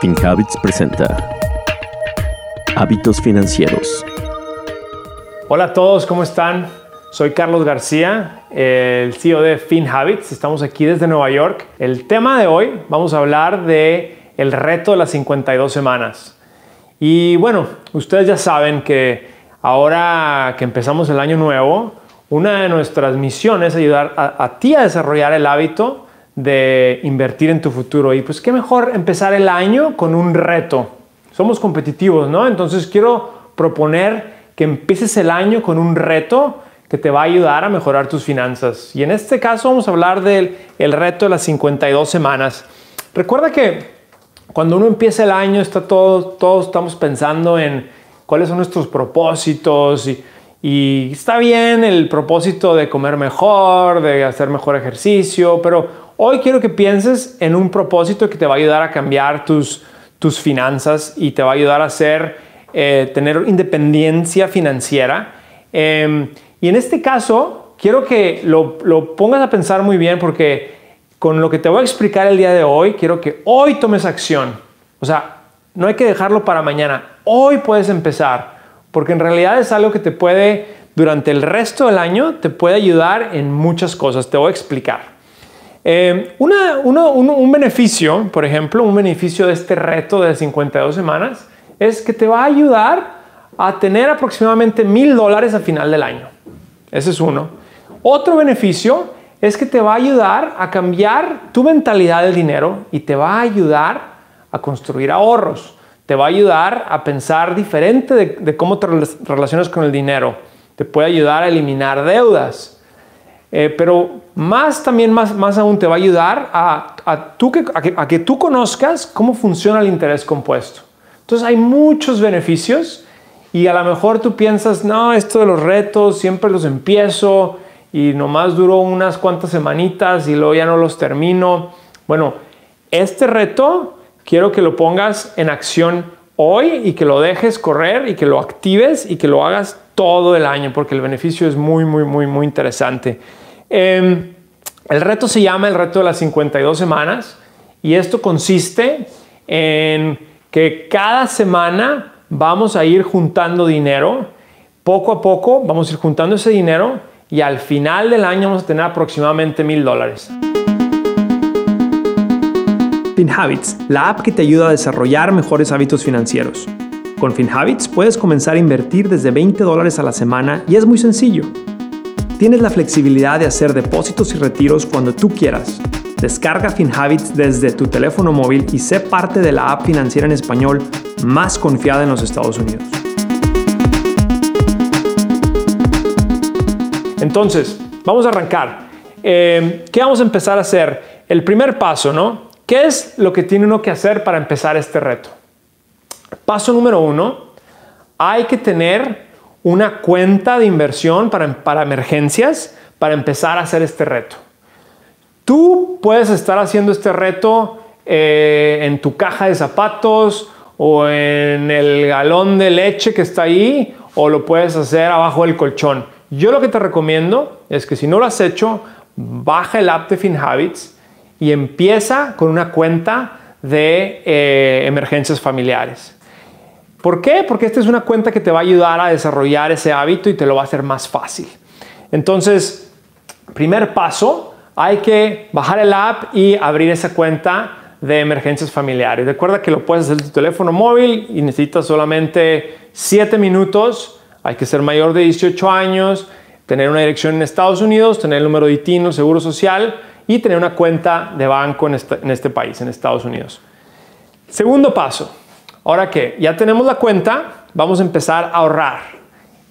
FinHabits presenta Hábitos Financieros. Hola a todos, ¿cómo están? Soy Carlos García, el CEO de FinHabits. Estamos aquí desde Nueva York. El tema de hoy vamos a hablar de el reto de las 52 semanas. Y bueno, ustedes ya saben que ahora que empezamos el año nuevo, una de nuestras misiones es ayudar a, a ti a desarrollar el hábito de invertir en tu futuro. Y pues qué mejor empezar el año con un reto. Somos competitivos, ¿no? Entonces quiero proponer que empieces el año con un reto que te va a ayudar a mejorar tus finanzas. Y en este caso vamos a hablar del el reto de las 52 semanas. Recuerda que cuando uno empieza el año, está todo, todos estamos pensando en cuáles son nuestros propósitos y, y está bien el propósito de comer mejor, de hacer mejor ejercicio, pero Hoy quiero que pienses en un propósito que te va a ayudar a cambiar tus, tus finanzas y te va a ayudar a hacer, eh, tener independencia financiera. Em, y en este caso, quiero que lo, lo pongas a pensar muy bien porque con lo que te voy a explicar el día de hoy, quiero que hoy tomes acción. O sea, no hay que dejarlo para mañana. Hoy puedes empezar, porque en realidad es algo que te puede, durante el resto del año, te puede ayudar en muchas cosas. Te voy a explicar. Eh, un, beneficio, por ejemplo, un beneficio de este reto de 52 semanas es que te va a ayudar a tener aproximadamente mil dólares al final del año. Ese es uno. Otro beneficio es que te va a ayudar a cambiar tu mentalidad del dinero y te va a ayudar a construir ahorros. Te va a ayudar a pensar diferente de, de cómo te relacionas con el dinero. Te puede ayudar a eliminar deudas eh, pero más también, más, más aún te va a ayudar a, a, tú que, a, que, tú conozcas cómo funciona el interés compuesto. Entonces hay muchos beneficios y a lo mejor tú piensas, no, esto de los retos siempre los empiezo y nomás duró unas cuantas semanitas y luego ya no los termino. Bueno, este reto quiero que lo pongas en acción hoy y que lo dejes correr y que lo actives y que lo hagas todo el año porque el beneficio es muy, muy, muy, muy interesante. Em, el reto se llama el reto de las 52 semanas y esto consiste en que cada semana vamos a ir juntando dinero. Poco a poco vamos a ir juntando ese dinero y al final del año vamos a tener aproximadamente mil dólares. FinHabits, la app que te ayuda a desarrollar mejores hábitos financieros. Con FinHabits puedes comenzar a invertir desde 20 dólares a la semana y es muy sencillo. Tienes la flexibilidad de hacer depósitos y retiros cuando tú quieras. Descarga FinHabits desde tu teléfono móvil y sé parte de la app financiera en español más confiada en los Estados Unidos. Entonces, vamos a arrancar. Eh, ¿Qué vamos a empezar a hacer? El primer paso, ¿no? ¿Qué es lo que tiene uno que hacer para empezar este reto? Paso número uno, hay que tener una cuenta de inversión para, emergencias para empezar a hacer este reto. Tú puedes estar haciendo este reto eh, en tu caja de zapatos o en el galón de leche que está ahí o lo puedes hacer abajo del colchón. Yo lo que te recomiendo es que si no lo has hecho, baja el app de FinHabits y empieza con una cuenta de eh, emergencias familiares. ¿Por qué? Porque esta es una cuenta que te va a ayudar a desarrollar ese hábito y te lo va a hacer más fácil. Entonces, primer paso, hay que bajar el app y abrir esa cuenta de emergencias familiares. Recuerda que lo puedes hacer en tu teléfono móvil y necesitas solamente 7 minutos. Hay que ser mayor de 18 años, tener una dirección en Estados Unidos, tener el número de ITIN, seguro social y tener una cuenta de banco en este, en este país, en Estados Unidos. Segundo paso, Ahora que ya tenemos la cuenta, vamos a empezar a ahorrar.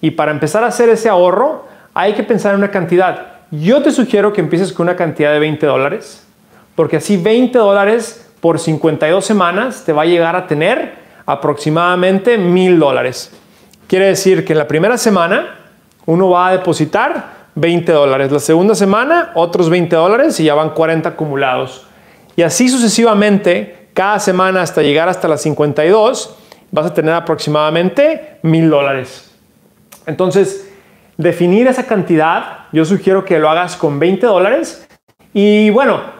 Y para empezar a hacer ese ahorro, hay que pensar en una cantidad. Yo te sugiero que empieces con una cantidad de 20 dólares, porque así 20 dólares por 52 semanas te va a llegar a tener aproximadamente 1000 dólares. Quiere decir que en la primera semana uno va a depositar 20 dólares, la segunda semana otros 20 dólares y ya van 40 acumulados. Y así sucesivamente cada semana hasta llegar hasta las 52, vas a tener aproximadamente mil dólares. Entonces, definir esa cantidad, yo sugiero que lo hagas con 20 dólares. Y bueno,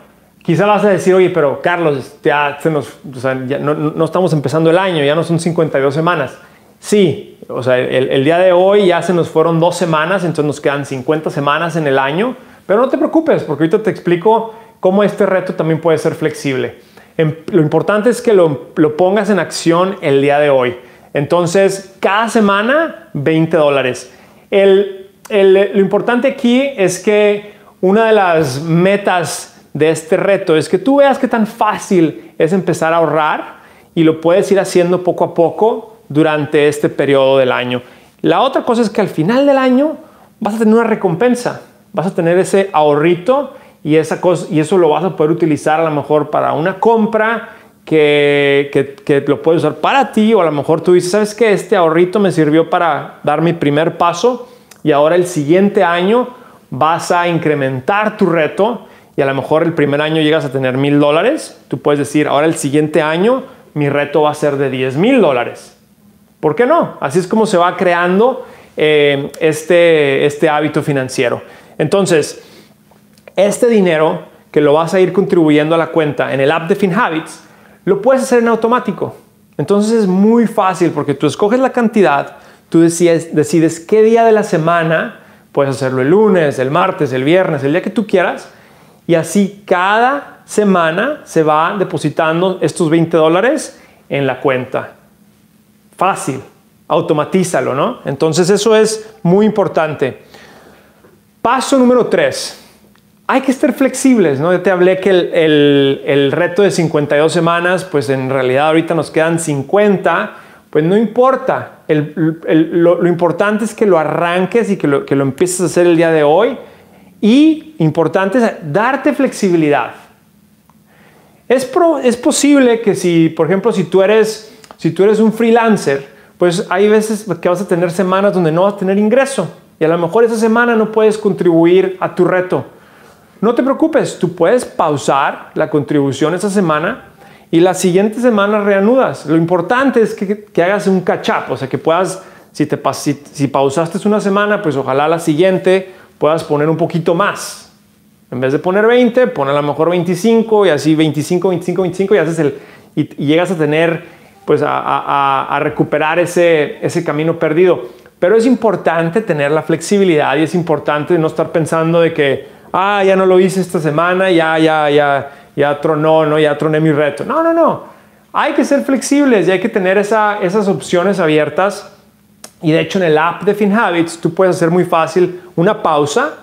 Quizá vas a decir, oye, pero Carlos, ya, nos, no, estamos empezando el año, ya no son 52 semanas. Sí, o sea, el, el, día de hoy ya se nos fueron dos semanas, entonces nos quedan 50 semanas en el año, pero no te preocupes, porque ahorita te explico cómo este reto también puede ser flexible. Em, lo importante es que lo, lo pongas en acción el día de hoy. Entonces, cada semana, 20 dólares. El, el, lo importante aquí es que una de las metas de este reto es que tú veas qué tan fácil es empezar a ahorrar y lo puedes ir haciendo poco a poco durante este periodo del año. La otra cosa es que al final del año vas a tener una recompensa, vas a tener ese ahorrito y, esa cosa, y eso lo vas a poder utilizar a lo mejor para una compra que, que, que, lo puedes usar para ti o a lo mejor tú dices, ¿sabes qué? Este ahorrito me sirvió para dar mi primer paso y ahora el siguiente año vas a incrementar tu reto y a lo mejor el primer año llegas a tener mil dólares, tú puedes decir, ahora el siguiente año mi reto va a ser de 10 mil dólares. ¿Por qué no? Así es como se va creando eh, este, este hábito financiero. Entonces, este dinero que lo vas a ir contribuyendo a la cuenta en el app de FinHabits, lo puedes hacer en automático. Entonces es muy fácil porque tú escoges la cantidad, tú decides, qué día de la semana, puedes hacerlo el lunes, el martes, el viernes, el día que tú quieras, y así cada semana se va depositando estos 20 dólares en la cuenta. Fácil, automatízalo, ¿no? Entonces eso es muy importante. Paso número 3. Hay que estar flexibles, ¿no? Yo te hablé que el, reto de 52 semanas, pues en realidad ahorita nos quedan 50, pues no importa. lo, importante es que lo arranques y que lo, que lo empieces a hacer el día de hoy y importante es darte flexibilidad. Es, es posible que si, por ejemplo, si tú, eres, si tú eres un freelancer, pues hay veces que vas a tener semanas donde no vas a tener ingreso y a lo mejor esa semana no puedes contribuir a tu reto. No te preocupes, tú puedes pausar la contribución esa semana y la siguiente semana reanudas. Lo importante es que, que hagas un catch up, o sea, que puedas, si, te, si, si pausaste una semana, pues ojalá la siguiente puedas poner un poquito más. En vez de poner 20, pon a lo mejor 25 y así 25, 25, 25 y, haces el, y, llegas a tener, pues a, recuperar ese, ese camino perdido. Pero es importante tener la flexibilidad y es importante no estar pensando de que, ah, ya no lo hice esta semana, ya, ya, ya, ya tronó, ¿no? ya troné mi reto. No, no, no. Hay que ser flexibles y hay que tener esa, esas opciones abiertas y de hecho en el app de FinHabits tú puedes hacer muy fácil una pausa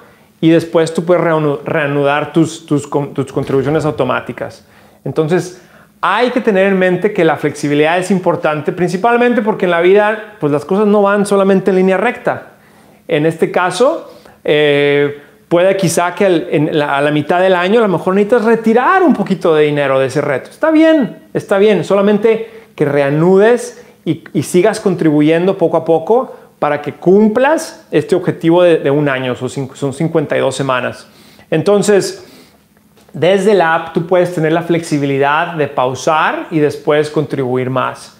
y después tú puedes reanudar tus, tus, tus contribuciones automáticas. Entonces hay que tener en mente que la flexibilidad es importante principalmente porque en la vida pues las cosas no van solamente en línea recta. En este caso, eh, puede quizá que a la mitad del año a lo mejor necesitas retirar un poquito de dinero de ese reto. Está bien, está bien, solamente que reanudes y, sigas contribuyendo poco a poco para que cumplas este objetivo de, un año, son 52 semanas. Entonces, desde la app tú puedes tener la flexibilidad de pausar y después contribuir más.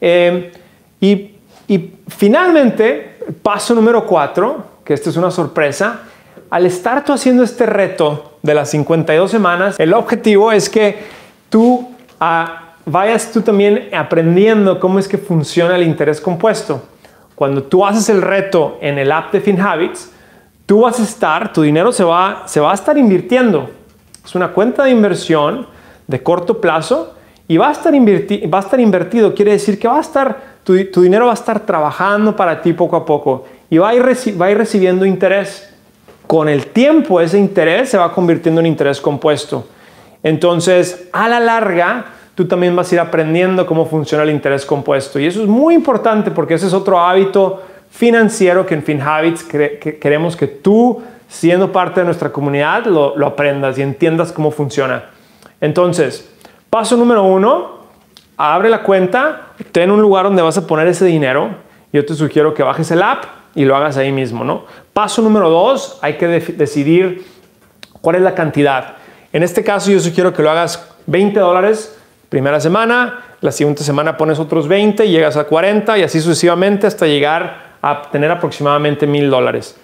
Eh, y, y, finalmente, paso número cuatro, que esta es una sorpresa, al estar tú haciendo este reto de las 52 semanas, el objetivo es que tú a, vayas tú también aprendiendo cómo es que funciona el interés compuesto. Cuando tú haces el reto en el app de FinHabits, tú vas a estar, tu dinero se va, se va a estar invirtiendo. Es una cuenta de inversión de corto plazo y va a estar, va a estar invertido. Quiere decir que va a estar, tu, tu, dinero va a estar trabajando para ti poco a poco y va a, ir va a ir recibiendo interés. Con el tiempo ese interés se va convirtiendo en interés compuesto. Entonces, a la larga, tú también vas a ir aprendiendo cómo funciona el interés compuesto. Y eso es muy importante porque ese es otro hábito financiero que en FinHabits queremos que tú, siendo parte de nuestra comunidad, lo, lo aprendas y entiendas cómo funciona. Entonces, paso número uno, abre la cuenta, ten un lugar donde vas a poner ese dinero. Yo te sugiero que bajes el app y lo hagas ahí mismo, ¿no? Paso número dos, hay que decidir cuál es la cantidad. En este caso yo sugiero que lo hagas 20 dólares Primera semana, la siguiente semana pones otros 20, llegas a 40 y así sucesivamente hasta llegar a tener aproximadamente mil dólares.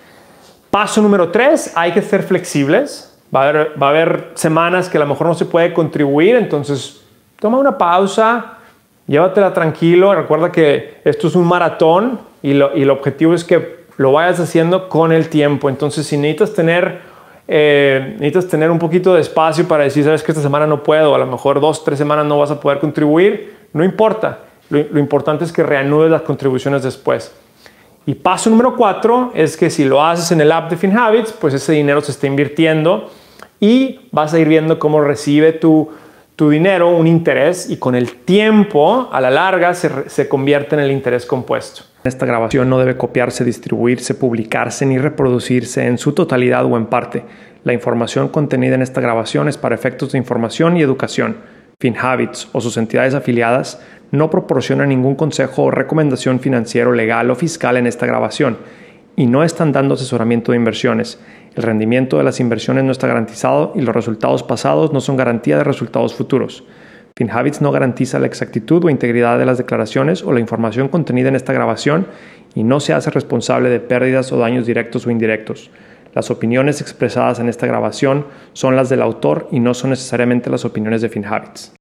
Paso número 3, hay que ser flexibles. Va a, haber, va a haber semanas que a lo mejor no se puede contribuir, entonces toma una pausa, llévatela tranquilo. Recuerda que esto es un maratón y, lo, y el objetivo es que lo vayas haciendo con el tiempo. Entonces, si necesitas tener, eh, necesitas tener un poquito de espacio para decir, sabes que esta semana no puedo, a lo mejor dos, tres semanas no vas a poder contribuir, no importa. Lo, lo importante es que reanudes las contribuciones después. Y paso número cuatro es que si lo haces en el app de FinHabits, pues ese dinero se está invirtiendo y vas a ir viendo cómo recibe tu, tu dinero un interés y con el tiempo, a la larga, se, se convierte en el interés compuesto. Esta grabación no debe copiarse, distribuirse, publicarse ni reproducirse en su totalidad o en parte. La información contenida en esta grabación es para efectos de información y educación. FinHabits o sus entidades afiliadas no proporcionan ningún consejo o recomendación financiero, legal o fiscal en esta grabación y no están dando asesoramiento de inversiones. El rendimiento de las inversiones no está garantizado y los resultados pasados no son garantía de resultados futuros. FinHabits no garantiza la exactitud o integridad de las declaraciones o la información contenida en esta grabación y no se hace responsable de pérdidas o daños directos o indirectos. Las opiniones expresadas en esta grabación son las del autor y no son necesariamente las opiniones de FinHabits.